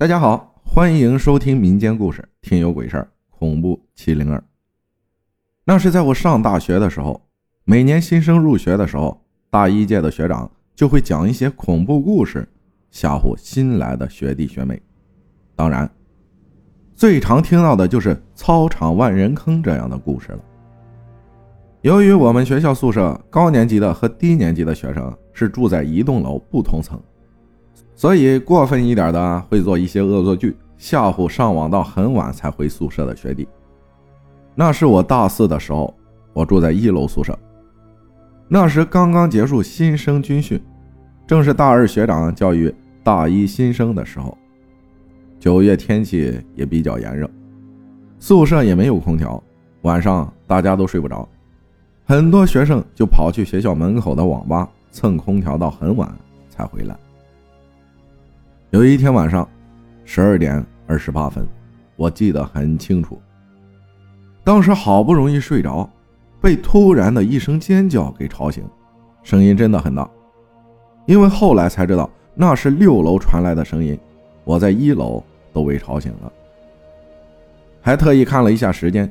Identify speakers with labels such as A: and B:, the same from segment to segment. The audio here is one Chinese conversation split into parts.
A: 大家好，欢迎收听民间故事《听有鬼事儿》，恐怖七零二。那是在我上大学的时候，每年新生入学的时候，大一届的学长就会讲一些恐怖故事，吓唬新来的学弟学妹。当然，最常听到的就是操场万人坑这样的故事了。由于我们学校宿舍高年级的和低年级的学生是住在一栋楼不同层。所以过分一点的会做一些恶作剧，吓唬上网到很晚才回宿舍的学弟。那是我大四的时候，我住在一楼宿舍。那时刚刚结束新生军训，正是大二学长教育大一新生的时候。九月天气也比较炎热，宿舍也没有空调，晚上大家都睡不着，很多学生就跑去学校门口的网吧蹭空调到很晚才回来。有一天晚上，十二点二十八分，我记得很清楚。当时好不容易睡着，被突然的一声尖叫给吵醒，声音真的很大。因为后来才知道那是六楼传来的声音，我在一楼都被吵醒了。还特意看了一下时间，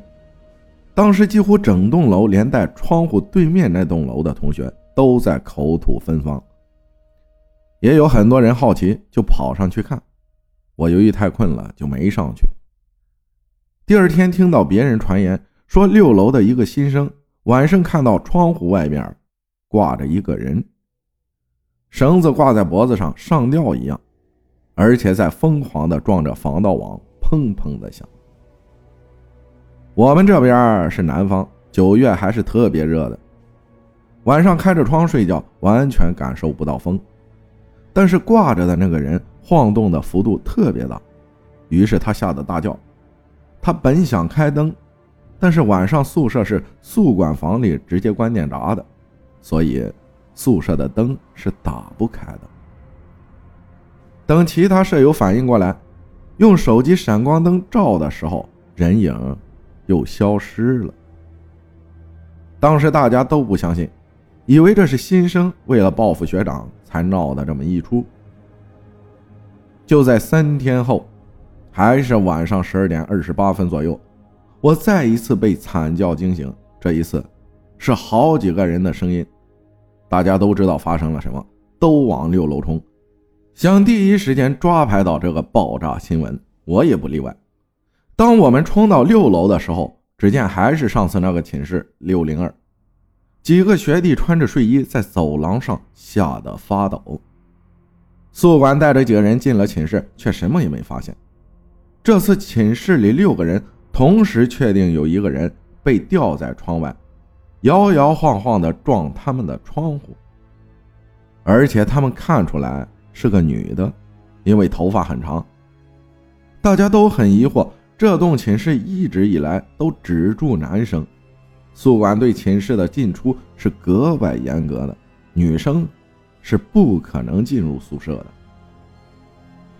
A: 当时几乎整栋楼连带窗户对面那栋楼的同学都在口吐芬芳。也有很多人好奇，就跑上去看。我由于太困了，就没上去。第二天听到别人传言说，六楼的一个新生晚上看到窗户外面挂着一个人，绳子挂在脖子上，上吊一样，而且在疯狂的撞着防盗网，砰砰的响。我们这边是南方，九月还是特别热的，晚上开着窗睡觉，完全感受不到风。但是挂着的那个人晃动的幅度特别大，于是他吓得大叫。他本想开灯，但是晚上宿舍是宿管房里直接关电闸的，所以宿舍的灯是打不开的。等其他舍友反应过来，用手机闪光灯照的时候，人影又消失了。当时大家都不相信。以为这是新生为了报复学长才闹的这么一出。就在三天后，还是晚上十二点二十八分左右，我再一次被惨叫惊醒。这一次，是好几个人的声音，大家都知道发生了什么，都往六楼冲，想第一时间抓拍到这个爆炸新闻。我也不例外。当我们冲到六楼的时候，只见还是上次那个寝室六零二。几个学弟穿着睡衣在走廊上吓得发抖。宿管带着几个人进了寝室，却什么也没发现。这次寝室里六个人同时确定有一个人被吊在窗外，摇摇晃晃地撞他们的窗户，而且他们看出来是个女的，因为头发很长。大家都很疑惑，这栋寝室一直以来都只住男生。宿管对寝室的进出是格外严格的，女生是不可能进入宿舍的。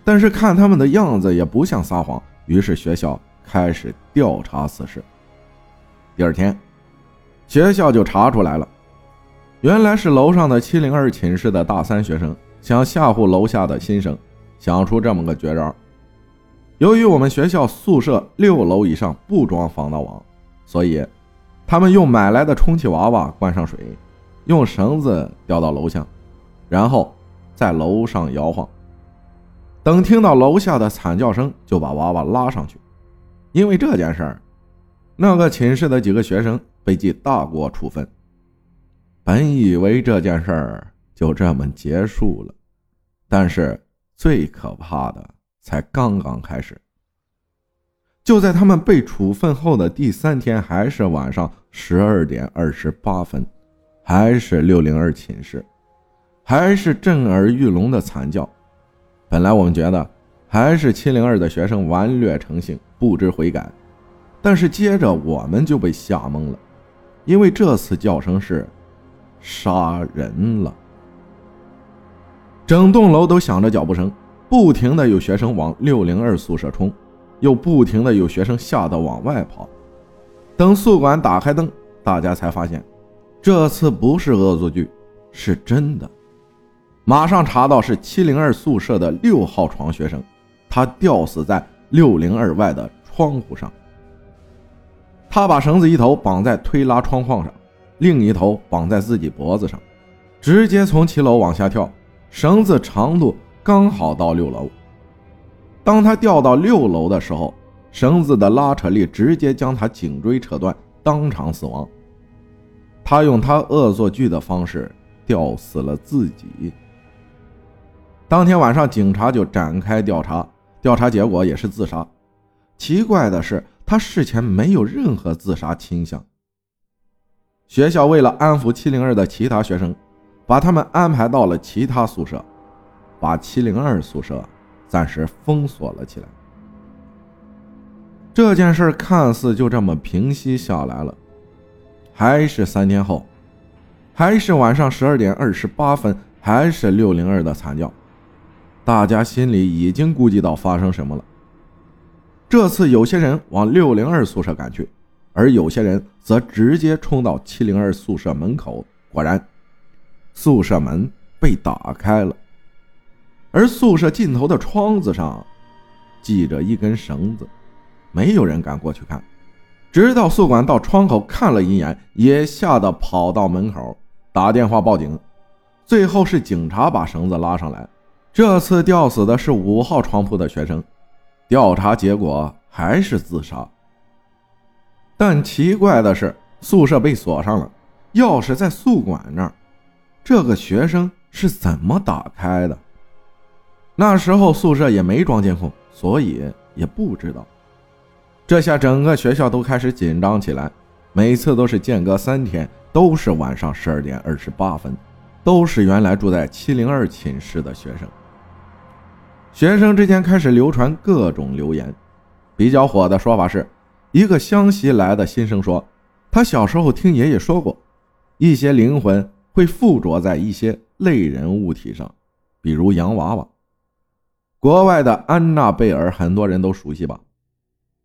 A: 但是看他们的样子也不像撒谎，于是学校开始调查此事。第二天，学校就查出来了，原来是楼上的七零二寝室的大三学生想吓唬楼下的新生，想出这么个绝招。由于我们学校宿舍六楼以上不装防盗网，所以。他们用买来的充气娃娃灌上水，用绳子吊到楼下，然后在楼上摇晃。等听到楼下的惨叫声，就把娃娃拉上去。因为这件事儿，那个寝室的几个学生被记大过处分。本以为这件事儿就这么结束了，但是最可怕的才刚刚开始。就在他们被处分后的第三天，还是晚上十二点二十八分，还是六零二寝室，还是震耳欲聋的惨叫。本来我们觉得还是七零二的学生顽劣成性，不知悔改，但是接着我们就被吓懵了，因为这次叫声是杀人了。整栋楼都响着脚步声，不停的有学生往六零二宿舍冲。又不停的有学生吓得往外跑，等宿管打开灯，大家才发现，这次不是恶作剧，是真的。马上查到是七零二宿舍的六号床学生，他吊死在六零二外的窗户上。他把绳子一头绑在推拉窗框上，另一头绑在自己脖子上，直接从七楼往下跳。绳子长度刚好到六楼。当他掉到六楼的时候，绳子的拉扯力直接将他颈椎扯断，当场死亡。他用他恶作剧的方式吊死了自己。当天晚上，警察就展开调查，调查结果也是自杀。奇怪的是。他事前没有任何自杀倾向。学校为了安抚七零二的其他学生，把他们安排到了其他宿舍，把七零二宿舍暂时封锁了起来。这件事看似就这么平息下来了，还是三天后，还是晚上十二点二十八分，还是六零二的惨叫，大家心里已经估计到发生什么了。这次有些人往六零二宿舍赶去，而有些人则直接冲到七零二宿舍门口。果然，宿舍门被打开了，而宿舍尽头的窗子上系着一根绳子，没有人敢过去看。直到宿管到窗口看了一眼，也吓得跑到门口打电话报警。最后是警察把绳子拉上来。这次吊死的是五号床铺的学生。调查结果还是自杀，但奇怪的是，宿舍被锁上了，钥匙在宿管那儿。这个学生是怎么打开的？那时候宿舍也没装监控，所以也不知道。这下整个学校都开始紧张起来，每次都是间隔三天，都是晚上十二点二十八分，都是原来住在七零二寝室的学生。学生之间开始流传各种流言，比较火的说法是，一个湘西来的新生说，他小时候听爷爷说过，一些灵魂会附着在一些类人物体上，比如洋娃娃。国外的安娜贝尔很多人都熟悉吧，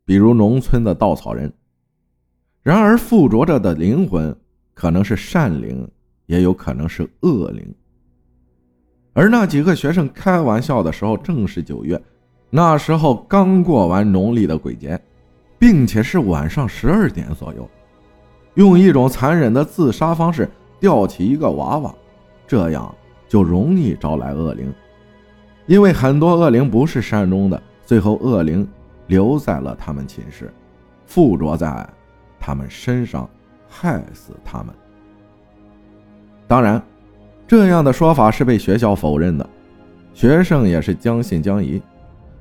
A: 比如农村的稻草人。然而附着着的灵魂可能是善灵，也有可能是恶灵。而那几个学生开玩笑的时候，正是九月，那时候刚过完农历的鬼节，并且是晚上十二点左右，用一种残忍的自杀方式吊起一个娃娃，这样就容易招来恶灵，因为很多恶灵不是善终的，最后恶灵留在了他们寝室，附着在他们身上，害死他们。当然。这样的说法是被学校否认的，学生也是将信将疑。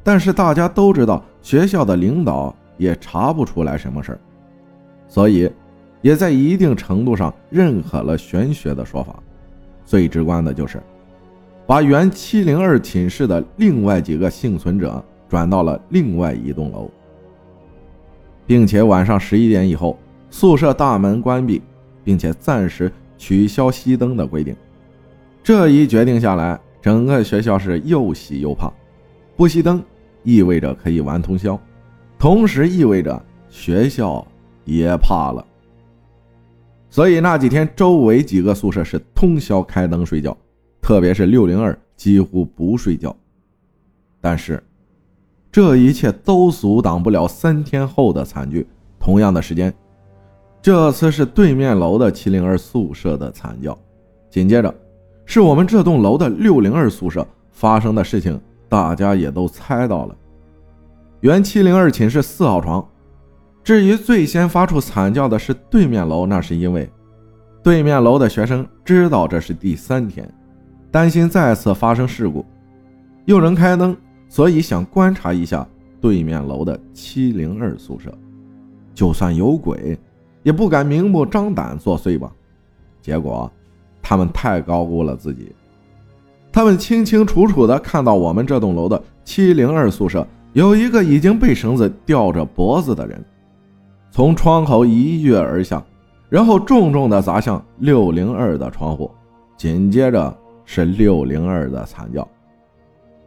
A: 但是大家都知道，学校的领导也查不出来什么事儿，所以也在一定程度上认可了玄学的说法。最直观的就是，把原七零二寝室的另外几个幸存者转到了另外一栋楼，并且晚上十一点以后，宿舍大门关闭，并且暂时取消熄灯的规定。这一决定下来，整个学校是又喜又怕。不熄灯意味着可以玩通宵，同时意味着学校也怕了。所以那几天，周围几个宿舍是通宵开灯睡觉，特别是六零二几乎不睡觉。但是，这一切都阻挡不了三天后的惨剧。同样的时间，这次是对面楼的七零二宿舍的惨叫，紧接着。是我们这栋楼的六零二宿舍发生的事情，大家也都猜到了。原七零二寝室四号床。至于最先发出惨叫的是对面楼，那是因为对面楼的学生知道这是第三天，担心再次发生事故，有人开灯，所以想观察一下对面楼的七零二宿舍。就算有鬼，也不敢明目张胆作祟吧。结果。他们太高估了自己，他们清清楚楚地看到我们这栋楼的七零二宿舍有一个已经被绳子吊着脖子的人，从窗口一跃而下，然后重重地砸向六零二的窗户，紧接着是六零二的惨叫，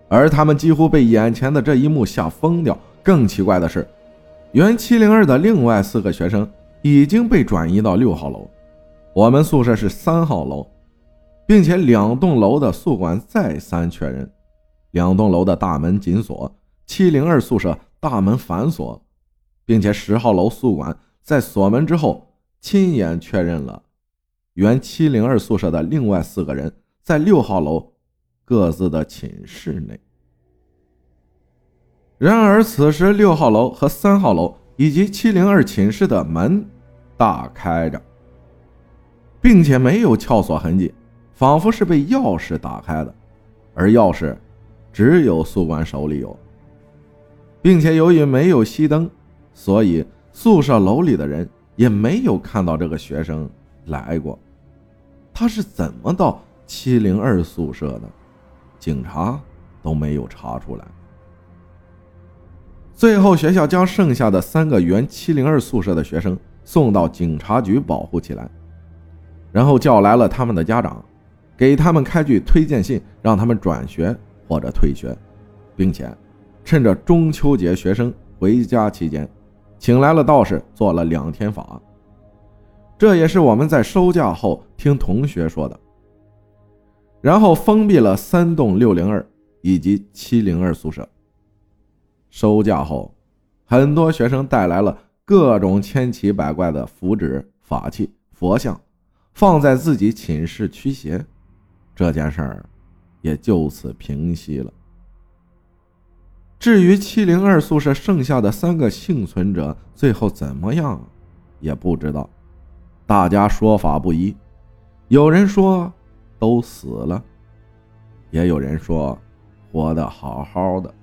A: 而他们几乎被眼前的这一幕吓疯掉。更奇怪的是，原七零二的另外四个学生已经被转移到六号楼。我们宿舍是三号楼，并且两栋楼的宿管再三确认，两栋楼的大门紧锁，七零二宿舍大门反锁，并且十号楼宿管在锁门之后亲眼确认了原七零二宿舍的另外四个人在六号楼各自的寝室内。然而，此时六号楼和三号楼以及七零二寝室的门大开着，并且没有撬锁痕迹，仿佛是被钥匙打开的，而钥匙只有宿管手里有，并且由于没有熄灯，所以宿舍楼里的人也没有看到这个学生来过。他是怎么到七零二宿舍的？警察都没有查出来。最后，学校将剩下的三个原七零二宿舍的学生送到警察局保护起来，然后叫来了他们的家长，给他们开具推荐信，让他们转学或者退学，并且趁着中秋节学生回家期间，请来了道士做了两天法。这也是我们在收假后听同学说的。然后封闭了三栋六零二以及七零二宿舍。收假后，很多学生带来了各种千奇百怪的符纸、法器、佛像，放在自己寝室驱邪，这件事儿也就此平息了。至于七零二宿舍剩下的三个幸存者最后怎么样，也不知道，大家说法不一，有人说都死了，也有人说活得好好的。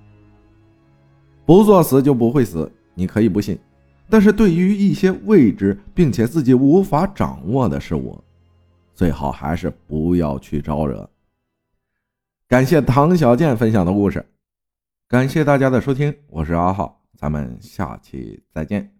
A: 不作死就不会死，你可以不信，但是对于一些未知并且自己无法掌握的事物，最好还是不要去招惹。感谢唐小健分享的故事，感谢大家的收听，我是阿浩，咱们下期再见。